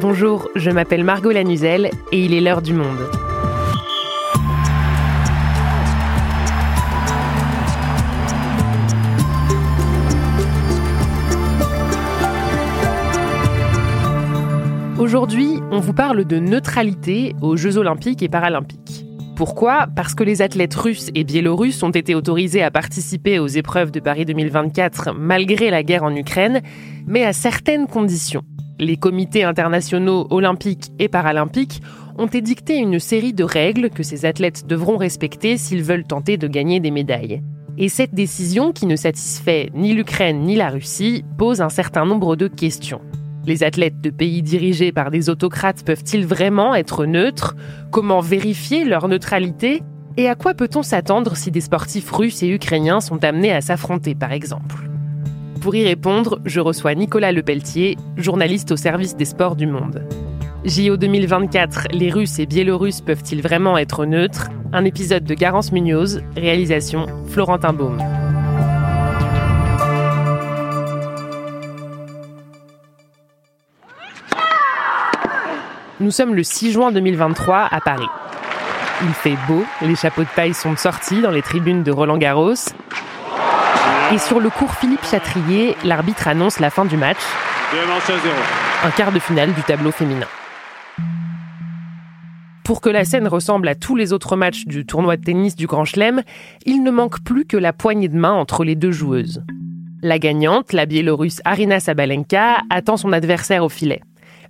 Bonjour, je m'appelle Margot Lanuzel et il est l'heure du monde. Aujourd'hui, on vous parle de neutralité aux Jeux olympiques et paralympiques. Pourquoi? Parce que les athlètes russes et biélorusses ont été autorisés à participer aux épreuves de Paris 2024 malgré la guerre en Ukraine, mais à certaines conditions. Les comités internationaux olympiques et paralympiques ont édicté une série de règles que ces athlètes devront respecter s'ils veulent tenter de gagner des médailles. Et cette décision, qui ne satisfait ni l'Ukraine ni la Russie, pose un certain nombre de questions. Les athlètes de pays dirigés par des autocrates peuvent-ils vraiment être neutres? Comment vérifier leur neutralité? Et à quoi peut-on s'attendre si des sportifs russes et ukrainiens sont amenés à s'affronter, par exemple? Pour y répondre, je reçois Nicolas Lepelletier, journaliste au service des sports du monde. JO 2024, les Russes et Biélorusses peuvent-ils vraiment être neutres? Un épisode de Garance Munoz, réalisation Florentin Baume. Nous sommes le 6 juin 2023 à Paris. Il fait beau, les chapeaux de paille sont sortis dans les tribunes de Roland Garros. Et sur le cours Philippe Chatrier, l'arbitre annonce la fin du match. Un quart de finale du tableau féminin. Pour que la scène ressemble à tous les autres matchs du tournoi de tennis du Grand Chelem, il ne manque plus que la poignée de main entre les deux joueuses. La gagnante, la biélorusse Arina Sabalenka, attend son adversaire au filet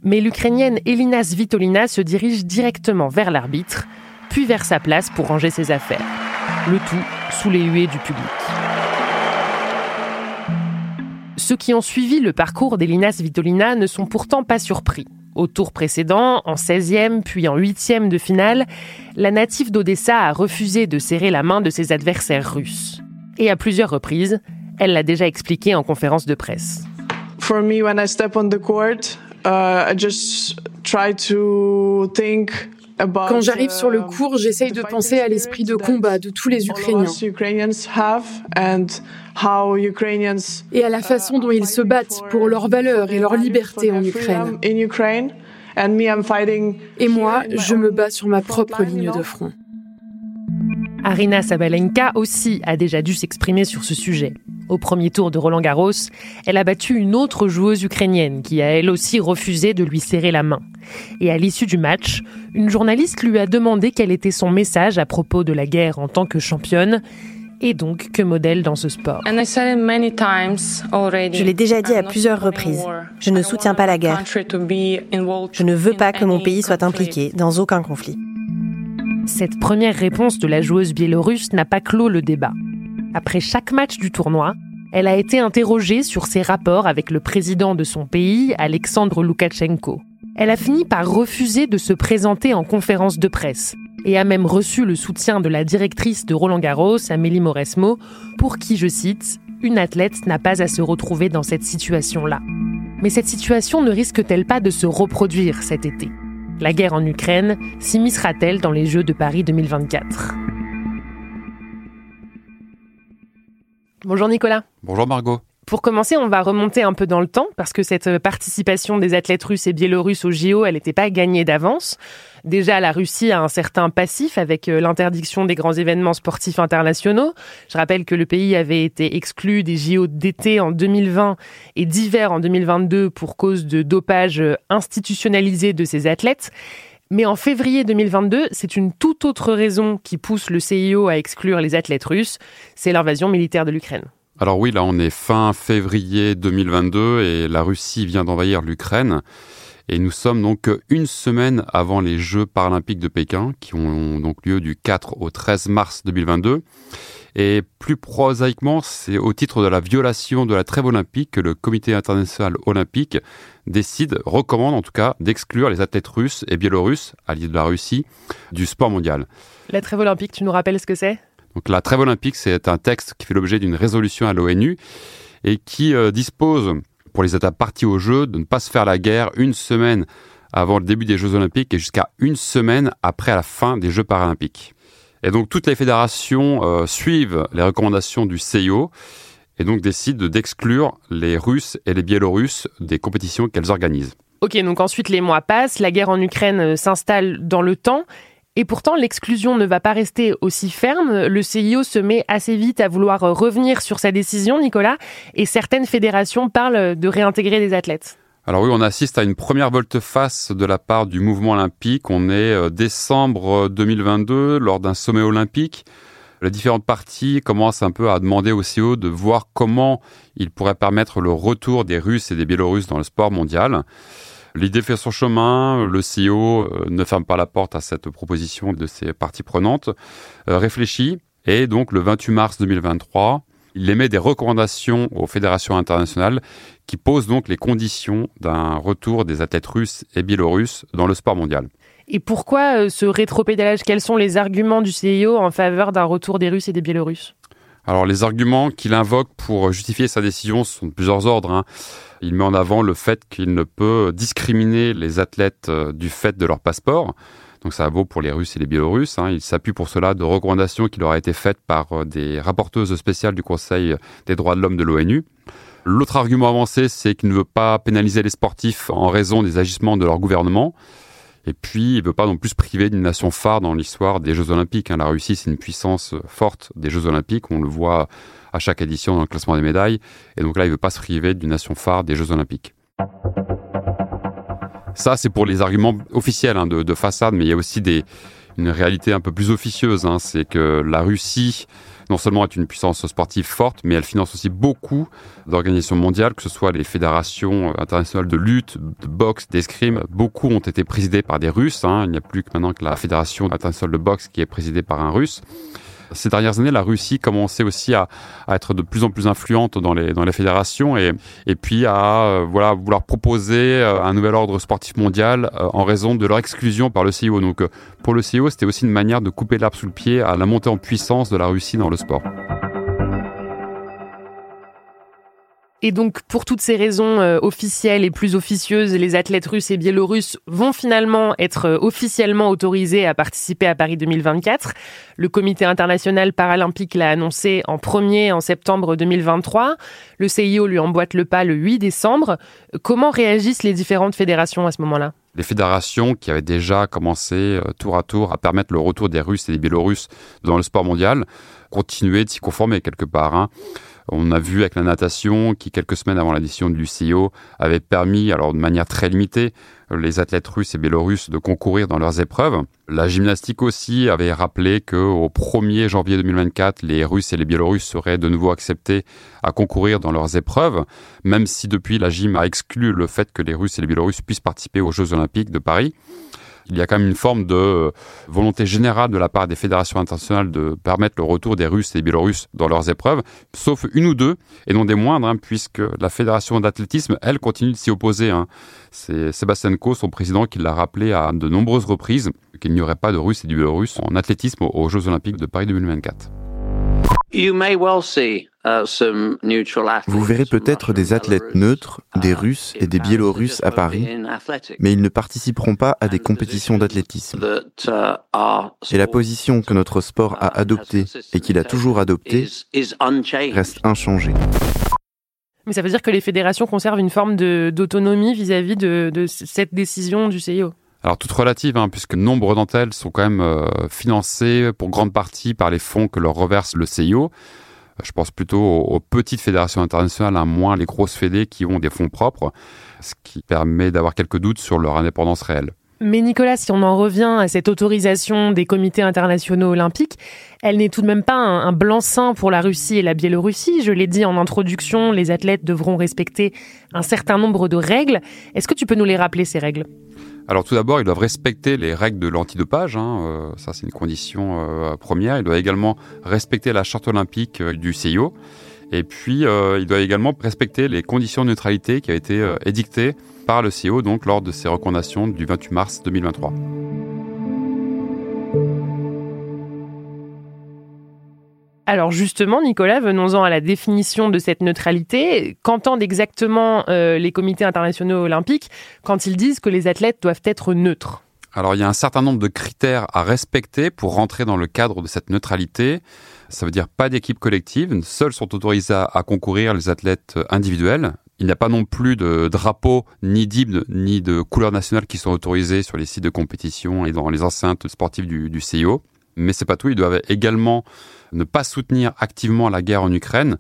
mais l'Ukrainienne Elina Svitolina se dirige directement vers l'arbitre, puis vers sa place pour ranger ses affaires. Le tout sous les huées du public. Ceux qui ont suivi le parcours d'Elina Svitolina ne sont pourtant pas surpris. Au tour précédent, en 16e puis en 8e de finale, la native d'Odessa a refusé de serrer la main de ses adversaires russes. Et à plusieurs reprises, elle l'a déjà expliqué en conférence de presse. For me, when I step on the court, Uh, quand j'arrive sur le uh, cours, j'essaye de penser à l'esprit de combat de tous les Ukrainiens et à la façon dont ils se battent pour leurs valeurs et leur liberté en Ukraine. Et moi, je me bats sur ma propre ligne de front. Arina Sabalenka aussi a déjà dû s'exprimer sur ce sujet. Au premier tour de Roland Garros, elle a battu une autre joueuse ukrainienne qui a elle aussi refusé de lui serrer la main. Et à l'issue du match, une journaliste lui a demandé quel était son message à propos de la guerre en tant que championne et donc que modèle dans ce sport. Je l'ai déjà dit à plusieurs reprises. Je ne soutiens pas la guerre. Je ne veux pas que mon pays soit impliqué dans aucun conflit. Cette première réponse de la joueuse biélorusse n'a pas clos le débat. Après chaque match du tournoi, elle a été interrogée sur ses rapports avec le président de son pays, Alexandre Loukachenko. Elle a fini par refuser de se présenter en conférence de presse et a même reçu le soutien de la directrice de Roland Garros, Amélie Mauresmo, pour qui, je cite, une athlète n'a pas à se retrouver dans cette situation-là. Mais cette situation ne risque-t-elle pas de se reproduire cet été? La guerre en Ukraine s'immiscera-t-elle dans les Jeux de Paris 2024 Bonjour Nicolas. Bonjour Margot. Pour commencer, on va remonter un peu dans le temps parce que cette participation des athlètes russes et biélorusses au JO, elle n'était pas gagnée d'avance. Déjà, la Russie a un certain passif avec euh, l'interdiction des grands événements sportifs internationaux. Je rappelle que le pays avait été exclu des JO d'été en 2020 et d'hiver en 2022 pour cause de dopage institutionnalisé de ses athlètes. Mais en février 2022, c'est une toute autre raison qui pousse le CIO à exclure les athlètes russes, c'est l'invasion militaire de l'Ukraine. Alors oui, là on est fin février 2022 et la Russie vient d'envahir l'Ukraine. Et nous sommes donc une semaine avant les Jeux paralympiques de Pékin, qui ont donc lieu du 4 au 13 mars 2022. Et plus prosaïquement, c'est au titre de la violation de la trêve olympique que le Comité international olympique décide, recommande en tout cas, d'exclure les athlètes russes et biélorusses, alliés de la Russie, du sport mondial. La trêve olympique, tu nous rappelles ce que c'est? Donc la trêve olympique, c'est un texte qui fait l'objet d'une résolution à l'ONU et qui euh, dispose pour les États partis au jeu de ne pas se faire la guerre une semaine avant le début des Jeux olympiques et jusqu'à une semaine après la fin des Jeux paralympiques. Et donc toutes les fédérations euh, suivent les recommandations du CIO et donc décident d'exclure les Russes et les Biélorusses des compétitions qu'elles organisent. Ok, donc ensuite les mois passent, la guerre en Ukraine euh, s'installe dans le temps. Et pourtant, l'exclusion ne va pas rester aussi ferme. Le CIO se met assez vite à vouloir euh, revenir sur sa décision, Nicolas, et certaines fédérations parlent de réintégrer des athlètes. Alors oui, on assiste à une première volte-face de la part du mouvement olympique. On est euh, décembre 2022, lors d'un sommet olympique. Les différentes parties commencent un peu à demander au CIO de voir comment il pourrait permettre le retour des Russes et des Biélorusses dans le sport mondial. L'idée fait son chemin, le CEO euh, ne ferme pas la porte à cette proposition de ses parties prenantes, euh, réfléchit, et donc le 28 mars 2023, il émet des recommandations aux fédérations internationales qui posent donc les conditions d'un retour des athlètes russes et biélorusses dans le sport mondial. Et pourquoi euh, ce rétropédalage? Quels sont les arguments du CIO en faveur d'un retour des Russes et des Biélorusses? Alors les arguments qu'il invoque pour justifier sa décision sont de plusieurs ordres. Hein. Il met en avant le fait qu'il ne peut discriminer les athlètes euh, du fait de leur passeport. Donc ça vaut pour les Russes et les Biélorusses. Hein. Il s'appuie pour cela de recommandations qui leur ont été faites par euh, des rapporteuses spéciales du Conseil des droits de l'homme de l'ONU. L'autre argument avancé, c'est qu'il ne veut pas pénaliser les sportifs en raison des agissements de leur gouvernement. Et puis, il ne veut pas non plus se priver d'une nation phare dans l'histoire des Jeux Olympiques. Hein. La Russie, c'est une puissance forte des Jeux Olympiques. On le voit à chaque édition dans le classement des médailles. Et donc là, il ne veut pas se priver d'une nation phare des Jeux Olympiques. Ça, c'est pour les arguments officiels hein, de, façade, mais il y a aussi des, une réalité un peu plus officieuse. Hein. C'est que la Russie non seulement est une puissance sportive forte, mais elle finance aussi beaucoup d'organisations mondiales, que ce soit les fédérations internationales de lutte, de boxe, d'escrime. Beaucoup ont été présidées par des Russes. Hein. Il n'y a plus que maintenant que la fédération internationale de boxe qui est présidée par un Russe. Ces dernières années, la Russie commençait aussi à, être de plus en plus influente dans les, dans les fédérations et, et puis à euh, voilà, vouloir proposer euh, un nouvel ordre sportif mondial euh, en raison de leur exclusion par le CIO. Donc pour le CIO, c'était aussi une manière de couper l'arbre sous le pied à la montée en puissance de la Russie dans le sport. Et donc, pour toutes ces raisons euh, officielles et plus officieuses, les athlètes russes et biélorusses vont finalement être euh, officiellement autorisés à participer à Paris 2024. Le Comité international paralympique l'a annoncé en premier en septembre 2023. Le CIO lui emboîte le pas le 8 décembre. Comment réagissent les différentes fédérations à ce moment-là? Les fédérations qui avaient déjà commencé euh, tour à tour à permettre le retour des Russes et des Biélorusses dans le sport mondial continuaient de s'y conformer quelque part. Hein. On a vu avec la natation qui, quelques semaines avant la décision du CIO, avait permis, alors de manière très limitée, les athlètes russes et biélorusses de concourir dans leurs épreuves. La gymnastique aussi avait rappelé qu'au 1er janvier 2024, les Russes et les Biélorusses seraient de nouveau acceptés à concourir dans leurs épreuves, même si depuis la gym a exclu le fait que les Russes et les Biélorusses puissent participer aux Jeux Olympiques de Paris il y a quand même une forme de volonté générale de la part des fédérations internationales de permettre le retour des Russes et des Biélorusses dans leurs épreuves, sauf une ou deux, et non des moindres, hein, puisque la fédération d'athlétisme, elle, continue de s'y opposer. Hein. C'est Sébastien Coe, son président, qui l'a rappelé à de nombreuses reprises qu'il n'y aurait pas de Russes et de Biélorusses en athlétisme aux Jeux Olympiques de Paris 2024. Uh, Vous verrez peut-être des athlètes neutres, des Russes et des Biélorusses à Paris, mais ils ne participeront pas à des compétitions d'athlétisme. Uh, et la position que notre sport a adoptée et qu'il a toujours adoptée reste inchangée. Mais ça veut dire que les fédérations conservent une forme d'autonomie vis-à-vis de, de cette décision du CIO alors toute relative, hein, puisque nombre d'entre elles sont quand même euh, financées pour grande partie par les fonds que leur reverse le CIO. Euh, je pense plutôt aux, petites fédérations internationales, à moins les grosses fédés qui ont des fonds propres, ce qui permet d'avoir quelques doutes sur leur indépendance réelle. Mais Nicolas, si on en revient à cette autorisation des comités internationaux olympiques, elle n'est tout de même pas un, un blanc-seing pour la Russie et la Biélorussie. Je l'ai dit en introduction, les athlètes devront respecter un certain nombre de règles. Est-ce que tu peux nous les rappeler, ces règles? Alors tout d'abord, ils doivent respecter les règles de l'antidopage, hein, euh, ça c'est une condition euh, première. Ils doivent également respecter la charte olympique euh, du CIO. Et puis, ils doivent également respecter les conditions de neutralité qui ont été édictées par le CIO donc, lors de ses recommandations du 28 mars 2023. Alors justement, Nicolas, venons-en à la définition de cette neutralité. Qu'entendent exactement euh, les comités internationaux olympiques quand ils disent que les athlètes doivent être neutres? Alors il y a un certain nombre de critères à respecter pour rentrer dans le cadre de cette neutralité. Ça veut dire pas d'équipe collective, seuls sont autorisés à concourir les athlètes individuels. Il n'y a pas non plus de drapeau, ni d'hymne, ni de couleurs nationales qui sont autorisés sur les sites de compétition et dans les enceintes sportives du, du CIO. Mais c'est pas tout, ils doivent également ne pas soutenir activement la guerre en Ukraine,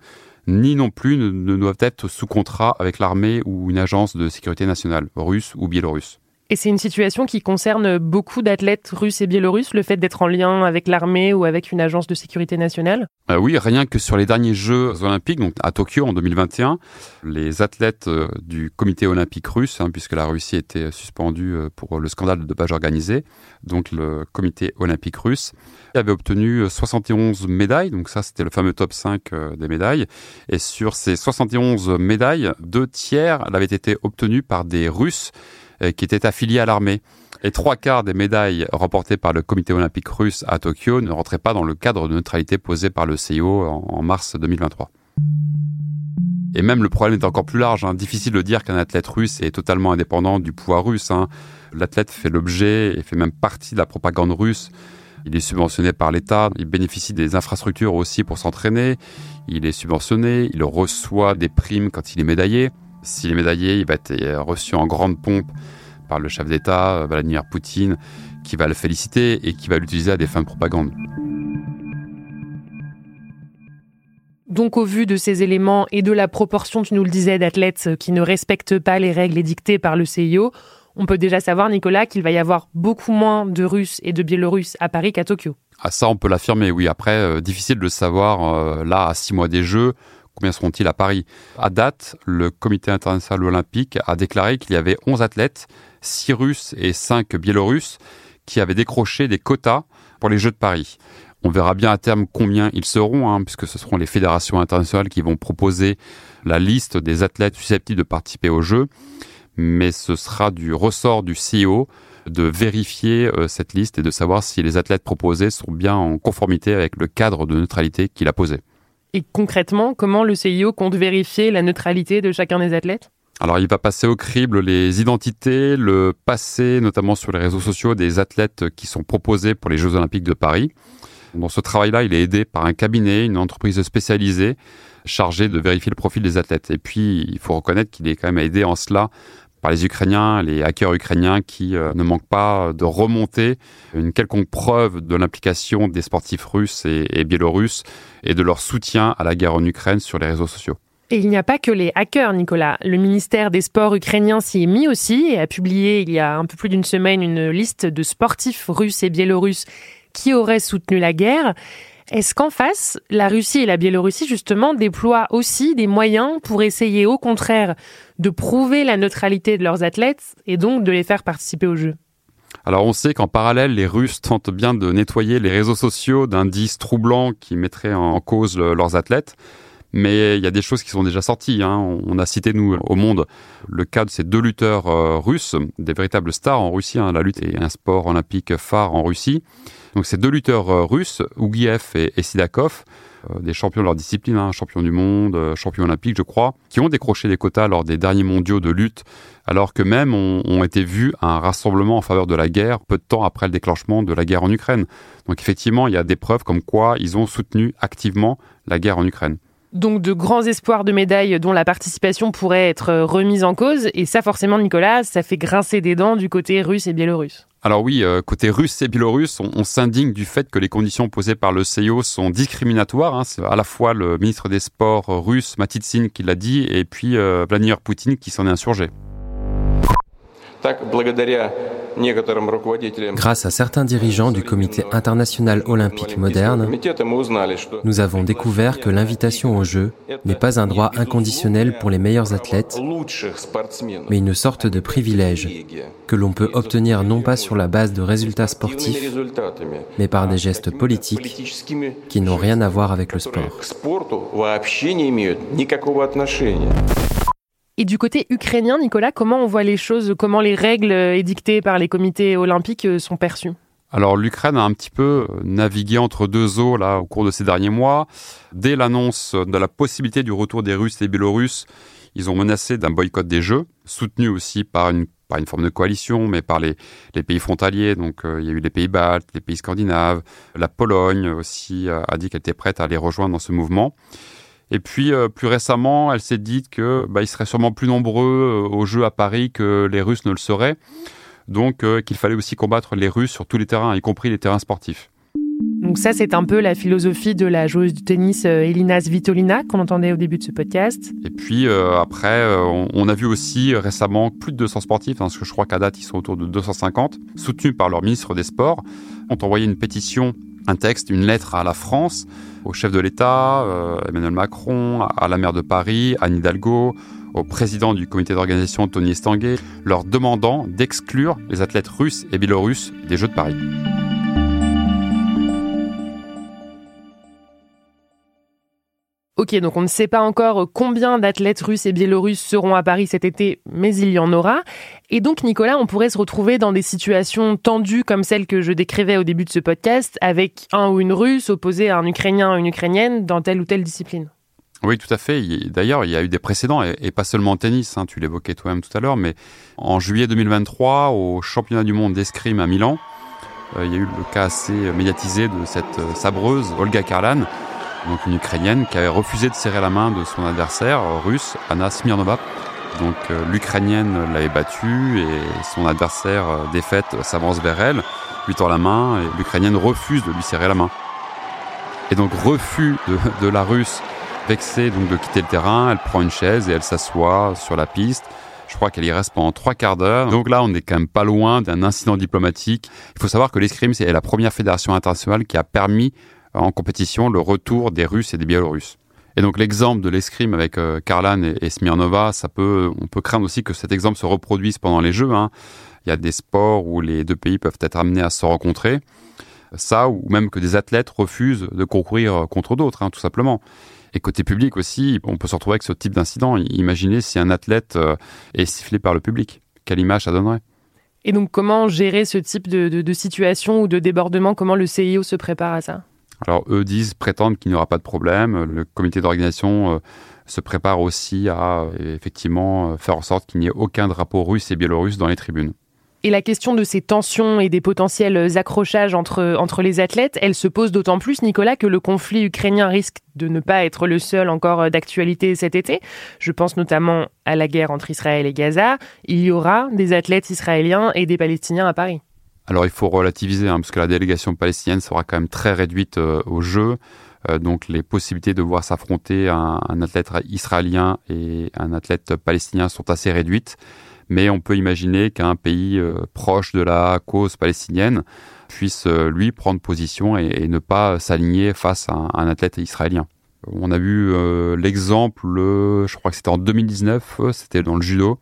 ni non plus ne doivent être sous contrat avec l'armée ou une agence de sécurité nationale, russe ou biélorusse. Et c'est une situation qui concerne beaucoup d'athlètes russes et biélorusses, le fait d'être en lien avec l'armée ou avec une agence de sécurité nationale. Euh, Oui, rien que sur les derniers Jeux olympiques, donc à Tokyo en 2021, les athlètes euh, du comité olympique russe, hein, puisque la Russie était suspendue euh, pour le scandale de dopage organisé, donc le comité olympique russe, avait obtenu 71 médailles, donc ça c'était le fameux top 5 des médailles, et sur ces 71 médailles, deux tiers avaient été obtenus par des Russes euh, qui était affilié à l'armée. Et trois quarts des médailles remportées par le comité olympique russe à Tokyo ne rentraient pas dans le cadre de neutralité posé par le CIO en, mars 2023. Et même le problème est encore plus large. Hein. Difficile de dire qu'un athlète russe est totalement indépendant du pouvoir russe. Hein. L'athlète fait l'objet et fait même partie de la propagande russe. Il est subventionné par l'État, il bénéficie des infrastructures aussi pour s'entraîner, il est subventionné, il reçoit des primes quand il est médaillé. S'il est médaillé, il va être reçu en grande pompe par le chef d'État, Vladimir Poutine, qui va le féliciter et qui va l'utiliser à des fins de propagande. Donc au vu de ces éléments et de la proportion, tu nous le disais, d'athlètes qui ne respectent pas les règles édictées par le CIO, on peut déjà savoir, Nicolas, qu'il va y avoir beaucoup moins de Russes et de Biélorusses à Paris qu'à Tokyo. Ah ça, on peut l'affirmer, oui. Après, euh, difficile de savoir, euh, là, à six mois des Jeux, Combien seront-ils à Paris À date, le Comité international olympique a déclaré qu'il y avait 11 athlètes, 6 Russes et 5 Biélorusses, qui avaient décroché des quotas pour les Jeux de Paris. On verra bien à terme combien ils seront, hein, puisque ce seront les fédérations internationales qui vont proposer la liste des athlètes susceptibles de participer aux Jeux. Mais ce sera du ressort du CEO de vérifier euh, cette liste et de savoir si les athlètes proposés sont bien en conformité avec le cadre de neutralité qu'il a posé. Et concrètement, comment le CIO compte vérifier la neutralité de chacun des athlètes? Alors, il va passer au crible les identités, le passé, notamment sur les réseaux sociaux, des athlètes qui sont proposés pour les Jeux Olympiques de Paris. Dans ce travail-là, il est aidé par un cabinet, une entreprise spécialisée chargée de vérifier le profil des athlètes. Et puis, il faut reconnaître qu'il est quand même aidé en cela par les Ukrainiens, les hackers ukrainiens qui euh, ne manquent pas de remonter une quelconque preuve de l'implication des sportifs russes et, et biélorusses et de leur soutien à la guerre en Ukraine sur les réseaux sociaux. Et il n'y a pas que les hackers, Nicolas. Le ministère des Sports ukrainien s'y est mis aussi et a publié il y a un peu plus d'une semaine une liste de sportifs russes et biélorusses qui auraient soutenu la guerre. Est-ce qu'en face, la Russie et la Biélorussie, justement, déploient aussi des moyens pour essayer, au contraire, de prouver la neutralité de leurs athlètes et donc de les faire participer aux Jeux alors on sait qu'en parallèle, les Russes tentent bien de nettoyer les réseaux sociaux d'indices troublants qui mettraient en cause leurs athlètes. Mais il y a des choses qui sont déjà sorties. Hein. On a cité, nous, au monde, le cas de ces deux lutteurs euh, russes, des véritables stars en Russie. Hein. La lutte est un sport olympique phare en Russie. Donc ces deux lutteurs euh, russes, Ougiev et, Sidakov, euh, des champions de leur discipline, hein, champions du monde, champions olympiques, je crois, qui ont décroché des quotas lors des derniers mondiaux de lutte, alors que même ont, ont été vus à un rassemblement en faveur de la guerre peu de temps après le déclenchement de la guerre en Ukraine. Donc effectivement, il y a des preuves comme quoi ils ont soutenu activement la guerre en Ukraine donc de grands espoirs de médailles dont la participation pourrait être remise en cause. Et ça, forcément, Nicolas, ça fait grincer des dents du côté russe et biélorusse. Alors oui, euh, côté russe et biélorusse, on, s'indigne du fait que les conditions posées par le CIO sont discriminatoires. Hein. C'est à la fois le ministre des Sports russe, Matitsyn, qui l'a dit, et puis euh, Vladimir Poutine qui s'en est insurgé. Grâce à certains dirigeants du Comité international olympique moderne, nous avons découvert que l'invitation aux Jeux n'est pas un droit inconditionnel pour les meilleurs athlètes, mais une sorte de privilège que l'on peut obtenir non pas sur la base de résultats sportifs, mais par des gestes politiques qui n'ont rien à voir avec le sport. Et du côté ukrainien, Nicolas, comment on voit les choses, comment les règles édictées par les comités olympiques euh, sont perçues? Alors l'Ukraine a un petit peu navigué entre deux eaux là au cours de ces derniers mois. Dès l'annonce de la possibilité du retour des Russes et des Biélorusses, ils ont menacé d'un boycott des Jeux, soutenu aussi par une, par une forme de coalition, mais par les, les pays frontaliers. Donc euh, il y a eu les pays baltes, les pays scandinaves, la Pologne aussi a dit qu'elle était prête à les rejoindre dans ce mouvement. Et puis euh, plus récemment, elle s'est dit que bah, ils seraient sûrement plus nombreux aux Jeux à Paris que les Russes ne le seraient. Donc qu'il fallait aussi combattre les Russes sur tous les terrains, y compris les terrains sportifs. Donc ça, c'est un peu la philosophie de la joueuse du tennis euh, Elina Svitolina qu'on entendait au début de ce podcast. Et puis euh, après, euh, on, a vu aussi récemment plus de 200 sportifs, parce que je crois qu'à date, ils sont autour de 250, soutenus par leur ministre des Sports, ont envoyé une pétition, un texte, une lettre à la France, au chef de l'État, Emmanuel Macron, à la maire de Paris, Anne Hidalgo, au président du comité d'organisation Tony Estanguet, leur demandant d'exclure les athlètes russes et biélorusses des Jeux de Paris. Ok, donc on ne sait pas encore combien d'athlètes russes et biélorusses seront à Paris cet été, mais il y en aura. Et donc, Nicolas, on pourrait se retrouver dans des situations tendues comme celle que je décrivais au début de ce podcast, avec un ou une russe opposé à un ukrainien ou une ukrainienne dans telle ou telle discipline. Oui, tout à fait. D'ailleurs, il y a eu des précédents, et pas seulement en tennis, hein, tu l'évoquais toi-même tout à l'heure, mais en juillet 2023, au championnat du monde d'escrime à Milan, euh, il y a eu le cas assez médiatisé de cette euh, sabreuse, Olga Karlan, donc une Ukrainienne qui avait refusé de serrer la main de son adversaire russe, Anna Smirnova. Donc euh, l'Ukrainienne l'avait battue et son adversaire euh, défaite s'avance vers elle, lui tend la main et l'Ukrainienne refuse de lui serrer la main. Et donc refus de, la Russe vexée donc de quitter le terrain, elle prend une chaise et elle s'assoit sur la piste. Je crois qu'elle y reste pendant trois quarts d'heure. Donc là, on n'est quand même pas loin d'un incident diplomatique. Il faut savoir que l'escrime, c'est la première fédération internationale qui a permis en compétition le retour des Russes et des Biélorusses. Et donc l'exemple de l'escrime avec euh, Karlan et, Smirnova, ça peut, on peut craindre aussi que cet exemple se reproduise pendant les Jeux. Hein. Il y a des sports où les deux pays peuvent être amenés à se rencontrer. Ça, ou même que des athlètes refusent de concourir contre d'autres, hein, tout simplement. Et côté public aussi, on peut se retrouver avec ce type d'incident. Imaginez si un athlète euh, est sifflé par le public. Quelle image ça donnerait? Et donc comment gérer ce type de situation ou de débordement? Comment le CIO se prépare à ça? Alors eux disent, prétendent qu'il n'y aura pas de problème. Le comité d'organisation euh, se prépare aussi à euh, effectivement euh, faire en sorte qu'il n'y ait aucun drapeau russe et biélorusse dans les tribunes. Et la question de ces tensions et des potentiels accrochages entre, entre les athlètes, elle se pose d'autant plus, Nicolas, que le conflit ukrainien risque de ne pas être le seul encore d'actualité cet été. Je pense notamment à la guerre entre Israël et Gaza. Il y aura des athlètes israéliens et des Palestiniens à Paris. Alors il faut relativiser, hein, parce que la délégation palestinienne sera quand même très réduite euh, au jeu. Euh, donc les possibilités de voir s'affronter un, athlète israélien et un athlète palestinien sont assez réduites. Mais on peut imaginer qu'un pays euh, proche de la cause palestinienne puisse lui prendre position et, ne pas s'aligner face à un, athlète israélien. On a vu l'exemple, je crois que c'était en 2019, c'était dans le judo,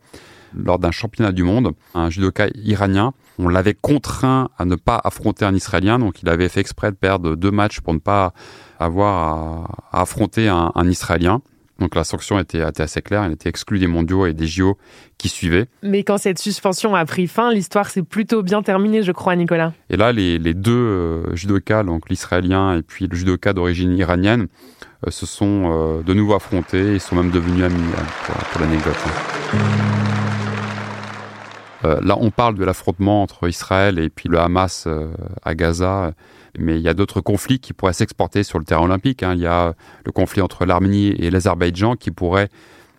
lors d'un championnat du monde, un judoka iranien on l'avait contraint à ne pas affronter un Israélien, donc il avait fait exprès de perdre deux matchs pour ne pas avoir à, affronter un, Israélien. Donc la sanction était, assez claire, il était exclu des mondiaux et des JO qui suivaient. Mais quand cette suspension a pris fin, l'histoire s'est plutôt bien terminée, je crois, Nicolas. Et là, les, deux euh, judokas, donc l'israélien et puis le judoka d'origine iranienne, euh, se sont euh, de nouveau affrontés et sont même devenus amis pour, pour l'anecdote. Euh, là, on parle de l'affrontement entre Israël et puis le Hamas euh, à Gaza, mais il y a d'autres conflits qui pourraient s'exporter sur le terrain olympique. Hein. Il y a le conflit entre l'Arménie et l'Azerbaïdjan qui pourrait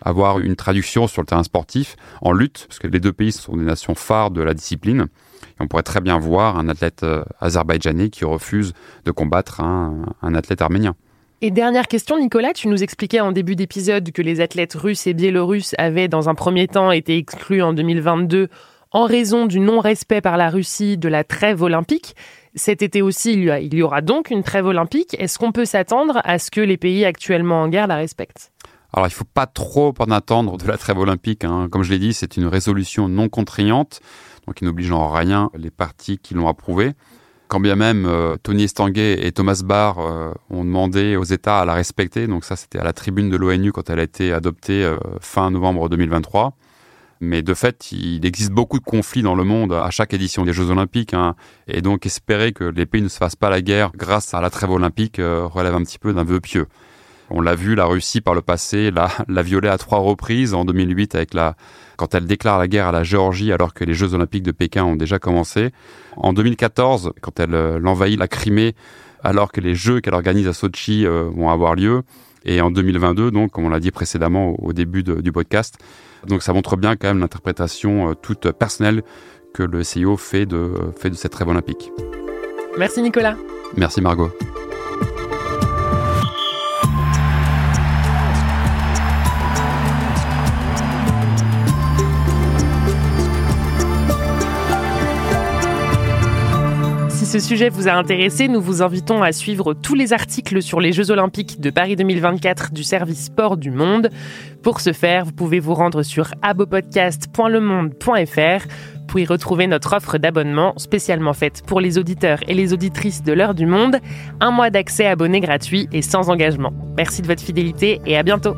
avoir une traduction sur le terrain sportif en lutte, parce que les deux pays sont des nations phares de la discipline. Et on pourrait très bien voir un athlète euh, azerbaïdjanais qui refuse de combattre un, un athlète arménien. Et dernière question, Nicolas, tu nous expliquais en début d'épisode que les athlètes russes et biélorusses avaient dans un premier temps été exclus en 2022 en raison du non-respect par la Russie de la trêve olympique. Cet été aussi, il y, aura donc une trêve olympique. Est-ce qu'on peut s'attendre à ce que les pays actuellement en guerre la respectent? Alors, il ne faut pas trop en attendre de la trêve olympique. Hein. Comme je l'ai dit, c'est une résolution non contraignante, donc qui n'oblige en rien les partis qui l'ont approuvée. Quand bien même euh, Tony Estanguet et Thomas Barr euh, ont demandé aux États à la respecter, donc ça c'était à la tribune de l'ONU quand elle a été adoptée euh, fin novembre 2023. Mais de fait, il existe beaucoup de conflits dans le monde à chaque édition des Jeux Olympiques. Hein. et donc espérer que les pays ne se fassent pas la guerre grâce à la trêve olympique euh, relève un petit peu d'un vœu pieux. On l'a vu, la Russie par le passé l'a, violée à trois reprises. En 2008, avec la, quand elle déclare la guerre à la Géorgie alors que les Jeux Olympiques de Pékin ont déjà commencé. En 2014, quand elle euh, l'envahit la Crimée alors que les Jeux qu'elle organise à Sochi euh, vont avoir lieu Et en 2022, donc, comme on l'a dit précédemment au début du podcast, donc ça montre bien quand même l'interprétation toute personnelle que le CIO fait de, fait de cette rêve olympique. Merci Nicolas. Merci Margot. Ce sujet vous a intéressé, nous vous invitons à suivre tous les articles sur les Jeux Olympiques de Paris 2024 du service Sport du Monde. Pour ce faire, vous pouvez vous rendre sur abopodcast.lemonde.fr pour y retrouver notre offre d'abonnement spécialement faite pour les auditeurs et les auditrices de l'heure du monde. Un mois d'accès abonné gratuit et sans engagement. Merci de votre fidélité et à bientôt.